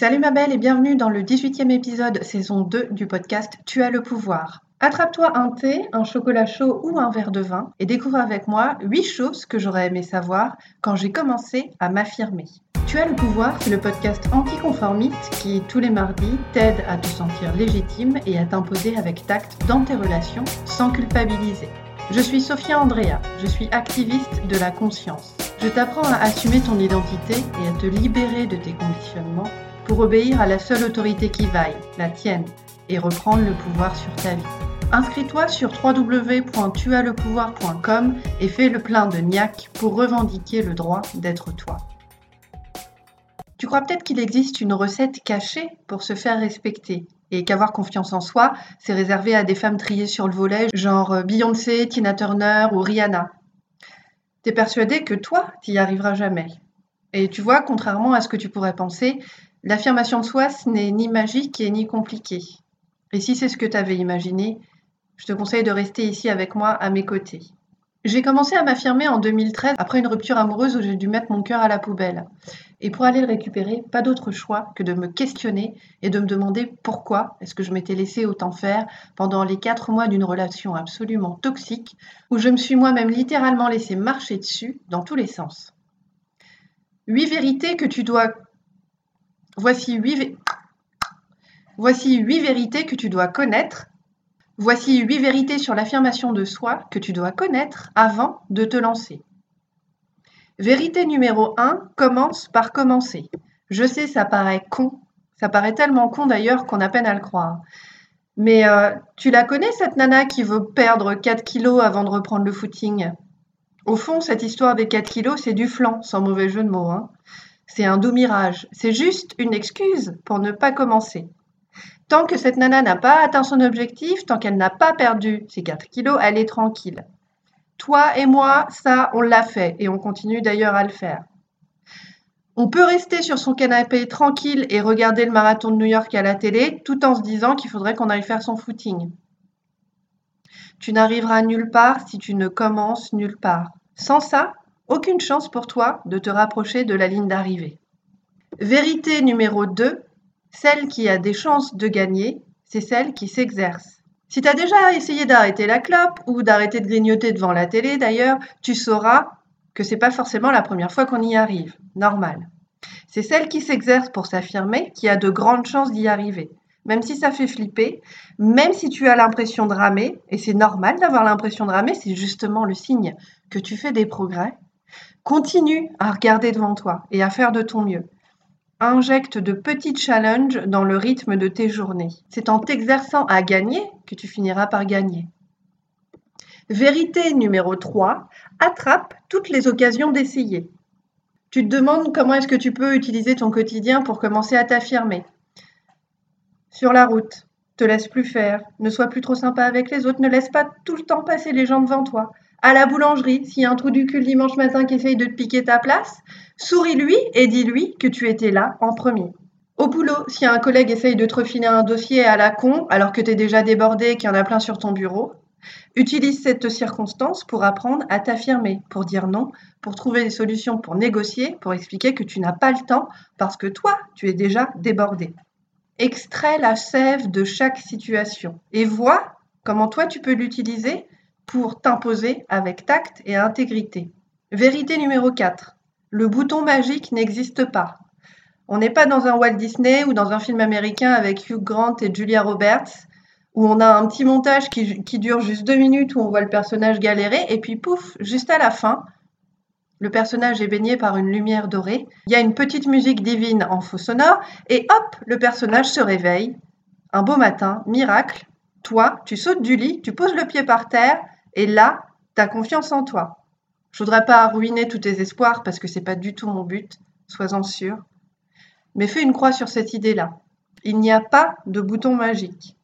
Salut ma belle et bienvenue dans le 18e épisode saison 2 du podcast Tu as le pouvoir. Attrape-toi un thé, un chocolat chaud ou un verre de vin et découvre avec moi 8 choses que j'aurais aimé savoir quand j'ai commencé à m'affirmer. Tu as le pouvoir, c'est le podcast anticonformiste qui, tous les mardis, t'aide à te sentir légitime et à t'imposer avec tact dans tes relations sans culpabiliser. Je suis Sophia Andrea, je suis activiste de la conscience. Je t'apprends à assumer ton identité et à te libérer de tes conditionnements pour obéir à la seule autorité qui vaille, la tienne, et reprendre le pouvoir sur ta vie. Inscris-toi sur www.tuaslepouvoir.com et fais le plein de niaque pour revendiquer le droit d'être toi. Tu crois peut-être qu'il existe une recette cachée pour se faire respecter et qu'avoir confiance en soi, c'est réservé à des femmes triées sur le volet, genre euh, Beyoncé, Tina Turner ou Rihanna. T'es persuadé que toi, t'y arriveras jamais. Et tu vois, contrairement à ce que tu pourrais penser, l'affirmation de soi, ce n'est ni magique et ni compliqué. Et si c'est ce que tu avais imaginé, je te conseille de rester ici avec moi à mes côtés. J'ai commencé à m'affirmer en 2013 après une rupture amoureuse où j'ai dû mettre mon cœur à la poubelle. Et pour aller le récupérer, pas d'autre choix que de me questionner et de me demander pourquoi est-ce que je m'étais laissé autant faire pendant les quatre mois d'une relation absolument toxique où je me suis moi-même littéralement laissé marcher dessus dans tous les sens. Huit vérités que tu dois... Voici huit... Voici huit vérités que tu dois connaître Voici huit vérités sur l'affirmation de soi que tu dois connaître avant de te lancer. Vérité numéro 1, commence par commencer. Je sais, ça paraît con, ça paraît tellement con d'ailleurs qu'on a peine à le croire. Mais euh, tu la connais, cette nana qui veut perdre 4 kilos avant de reprendre le footing? Au fond, cette histoire des 4 kilos, c'est du flanc, sans mauvais jeu de mots. Hein. C'est un doux mirage. C'est juste une excuse pour ne pas commencer. Tant que cette nana n'a pas atteint son objectif, tant qu'elle n'a pas perdu ses 4 kilos, elle est tranquille. Toi et moi, ça, on l'a fait et on continue d'ailleurs à le faire. On peut rester sur son canapé tranquille et regarder le marathon de New York à la télé tout en se disant qu'il faudrait qu'on aille faire son footing. Tu n'arriveras nulle part si tu ne commences nulle part. Sans ça, aucune chance pour toi de te rapprocher de la ligne d'arrivée. Vérité numéro 2, celle qui a des chances de gagner, c'est celle qui s'exerce. Si tu as déjà essayé d'arrêter la clope ou d'arrêter de grignoter devant la télé d'ailleurs, tu sauras que c'est pas forcément la première fois qu'on y arrive. Normal. C'est celle qui s'exerce pour s'affirmer qui a de grandes chances d'y arriver. Même si ça fait flipper, même si tu as l'impression de ramer, et c'est normal d'avoir l'impression de ramer, c'est justement le signe que tu fais des progrès, continue à regarder devant toi et à faire de ton mieux. Injecte de petits challenges dans le rythme de tes journées. C'est en t'exerçant à gagner que tu finiras par gagner. Vérité numéro 3, attrape toutes les occasions d'essayer. Tu te demandes comment est-ce que tu peux utiliser ton quotidien pour commencer à t'affirmer. Sur la route, te laisse plus faire, ne sois plus trop sympa avec les autres, ne laisse pas tout le temps passer les gens devant toi. À la boulangerie, s'il y a un trou du cul dimanche matin qui essaye de te piquer ta place, souris-lui et dis-lui que tu étais là en premier. Au boulot, si un collègue essaye de te refiler un dossier à la con alors que tu es déjà débordé et qu'il y en a plein sur ton bureau, utilise cette circonstance pour apprendre à t'affirmer, pour dire non, pour trouver des solutions, pour négocier, pour expliquer que tu n'as pas le temps parce que toi, tu es déjà débordé. Extrais la sève de chaque situation et vois comment toi tu peux l'utiliser pour t'imposer avec tact et intégrité. Vérité numéro 4. Le bouton magique n'existe pas. On n'est pas dans un Walt Disney ou dans un film américain avec Hugh Grant et Julia Roberts où on a un petit montage qui, qui, dure juste deux minutes où on voit le personnage galérer et puis pouf, juste à la fin, le personnage est baigné par une lumière dorée, il y a une petite musique divine en faux sonore et hop, le personnage se réveille. Un beau matin, miracle, toi, tu sautes du lit, tu poses le pied par terre et là, tu as confiance en toi. Je voudrais pas ruiner tous tes espoirs parce que c'est pas du tout mon but, sois-en sûr. Mais fais une croix sur cette idée-là. Il n'y a pas de bouton magique.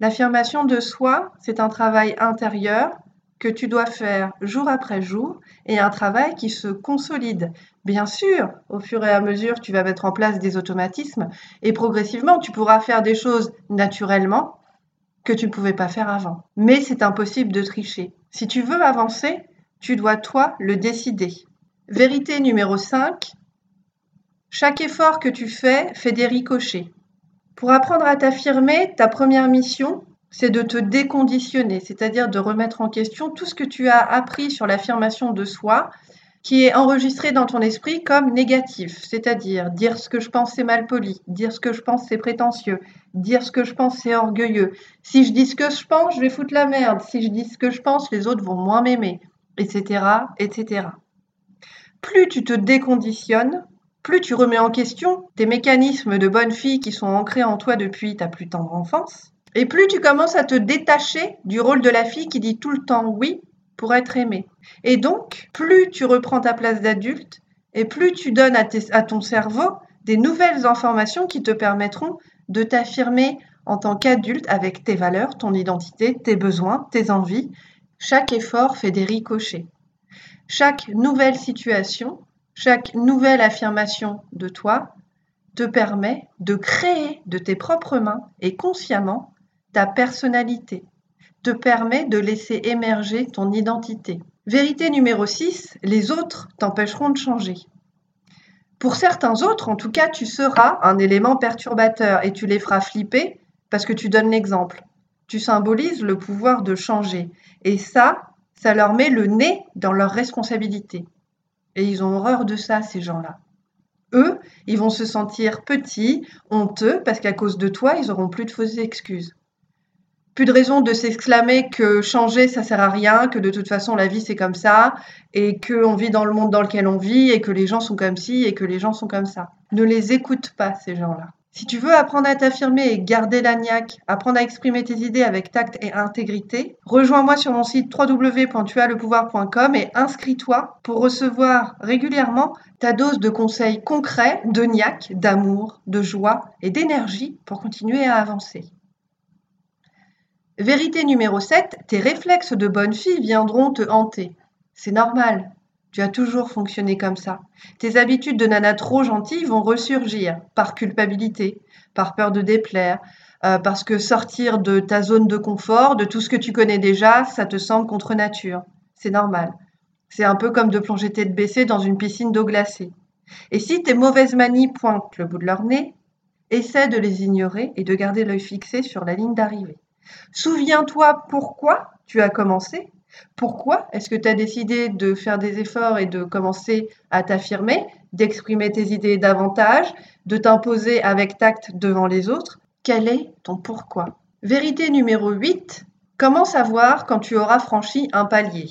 L'affirmation de soi, c'est un travail intérieur que tu dois faire jour après jour et un travail qui se consolide. Bien sûr, au fur et à mesure, tu vas mettre en place des automatismes et progressivement, tu pourras faire des choses naturellement que tu ne pouvais pas faire avant. Mais c'est impossible de tricher. Si tu veux avancer, tu dois toi le décider. Vérité numéro 5, Chaque effort que tu fais fait des ricochets. Pour apprendre à t'affirmer, ta première mission, c'est de te déconditionner, c'est-à-dire de remettre en question tout ce que tu as appris sur l'affirmation de soi qui est enregistré dans ton esprit comme négatif, c'est-à-dire dire ce que je pense c'est mal poli, dire ce que je pense c'est prétentieux, dire ce que je pense c'est orgueilleux. Si je dis ce que je pense, je vais foutre la merde. Si je dis ce que je pense, les autres vont moins m'aimer, etc., etc. Plus tu te déconditionnes, plus tu remets en question tes mécanismes de bonne fille qui sont ancrés en toi depuis ta plus tendre enfance, et plus tu commences à te détacher du rôle de la fille qui dit tout le temps oui pour être aimée. Et donc, plus tu reprends ta place d'adulte, et plus tu donnes à, ton cerveau des nouvelles informations qui te permettront de t'affirmer en tant qu'adulte avec tes valeurs, ton identité, tes besoins, tes envies. Chaque effort fait des ricochets. Chaque nouvelle situation, chaque nouvelle affirmation de toi te permet de créer de tes propres mains et consciemment ta personnalité, te permet de laisser émerger ton identité. Vérité numéro 6, les autres t'empêcheront de changer. Pour certains autres, en tout cas, tu seras un élément perturbateur et tu les feras flipper parce que tu donnes l'exemple. Tu symbolises le pouvoir de changer. Et ça, ça leur met le nez dans leurs responsabilités. Et ils ont horreur de ça, ces gens-là. Eux, ils vont se sentir petits, honteux, parce qu'à cause de toi, ils auront plus de fausses excuses plus de raison de s'exclamer que changer ça sert à rien, que de toute façon la vie c'est comme ça et qu'on vit dans le monde dans lequel on vit et que les gens sont comme ci et que les gens sont comme ça. Ne les écoute pas ces gens-là. Si tu veux apprendre à t'affirmer et garder la niaque, apprendre à exprimer tes idées avec tact et intégrité, rejoins-moi sur mon site www.tuaslepouvoir.com et inscris-toi pour recevoir régulièrement ta dose de conseils concrets, de niaque, d'amour, de joie et d'énergie pour continuer à avancer. Vérité numéro 7, tes réflexes de bonne fille viendront te hanter. C'est normal. Tu as toujours fonctionné comme ça. Tes habitudes de nana trop gentille vont ressurgir par culpabilité, par peur de déplaire, euh, parce que sortir de ta zone de confort, de tout ce que tu connais déjà, ça te semble contre nature. C'est normal. C'est un peu comme de plonger tête baissée dans une piscine d'eau glacée. Et si tes mauvaises manies pointent le bout de leur nez, essaie de les ignorer et de garder l'œil fixé sur la ligne d'arrivée. Souviens-toi pourquoi tu as commencé. Pourquoi est-ce que tu as décidé de faire des efforts et de commencer à t'affirmer, d'exprimer tes idées davantage, de t'imposer avec tact devant les autres? Quel est ton pourquoi? Vérité numéro 8. Comment savoir quand tu auras franchi un palier?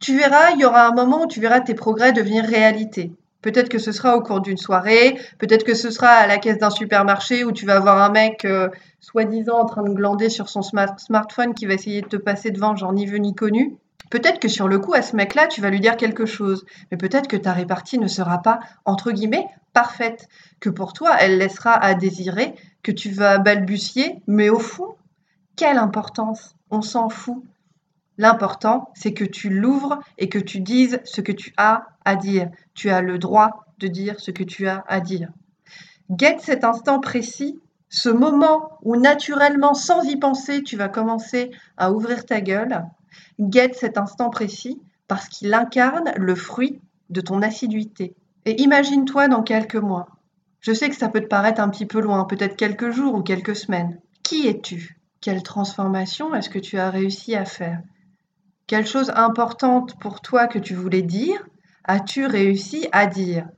Tu verras, il y aura un moment où tu verras tes progrès devenir réalité. Peut-être que ce sera au cours d'une soirée, peut-être que ce sera à la caisse d'un supermarché où tu vas voir un mec euh, soi-disant en train de glander sur son smartphone qui va essayer de te passer devant, genre ni vu ni connu. Peut-être que sur le coup, à ce mec-là, tu vas lui dire quelque chose, mais peut-être que ta répartie ne sera pas, entre guillemets, parfaite, que pour toi, elle laissera à désirer, que tu vas balbutier, mais au fond, quelle importance On s'en fout. L'important, c'est que tu l'ouvres et que tu dises ce que tu as à dire. Tu as le droit de dire ce que tu as à dire. Guette cet instant précis, ce moment où naturellement, sans y penser, tu vas commencer à ouvrir ta gueule. Guette cet instant précis parce qu'il incarne le fruit de ton assiduité. Et imagine-toi dans quelques mois. Je sais que ça peut te paraître un petit peu loin, peut-être quelques jours ou quelques semaines. Qui es-tu? Quelle transformation est-ce que tu as réussi à faire? Quelle chose importante pour toi que tu voulais dire, as-tu réussi à dire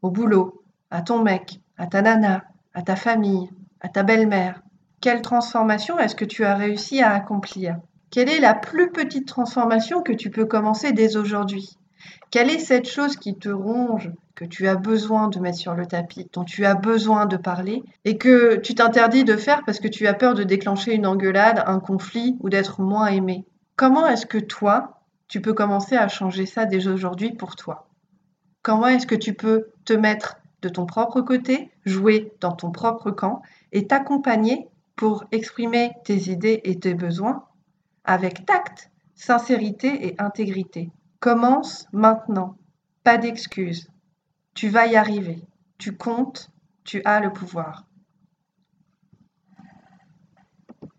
Au boulot, à ton mec, à ta nana, à ta famille, à ta belle-mère? Quelle transformation est-ce que tu as réussi à accomplir? Quelle est la plus petite transformation que tu peux commencer dès aujourd'hui? Quelle est cette chose qui te ronge, que tu as besoin de mettre sur le tapis, dont tu as besoin de parler, et que tu t'interdis de faire parce que tu as peur de déclencher une engueulade, un conflit ou d'être moins aimé? Comment est-ce que toi, tu peux commencer à changer ça dès aujourd'hui pour toi? Comment est-ce que tu peux te mettre de ton propre côté, jouer dans ton propre camp et t'accompagner pour exprimer tes idées et tes besoins avec tact, sincérité et intégrité? Commence maintenant. Pas d'excuses. Tu vas y arriver. Tu comptes, tu as le pouvoir.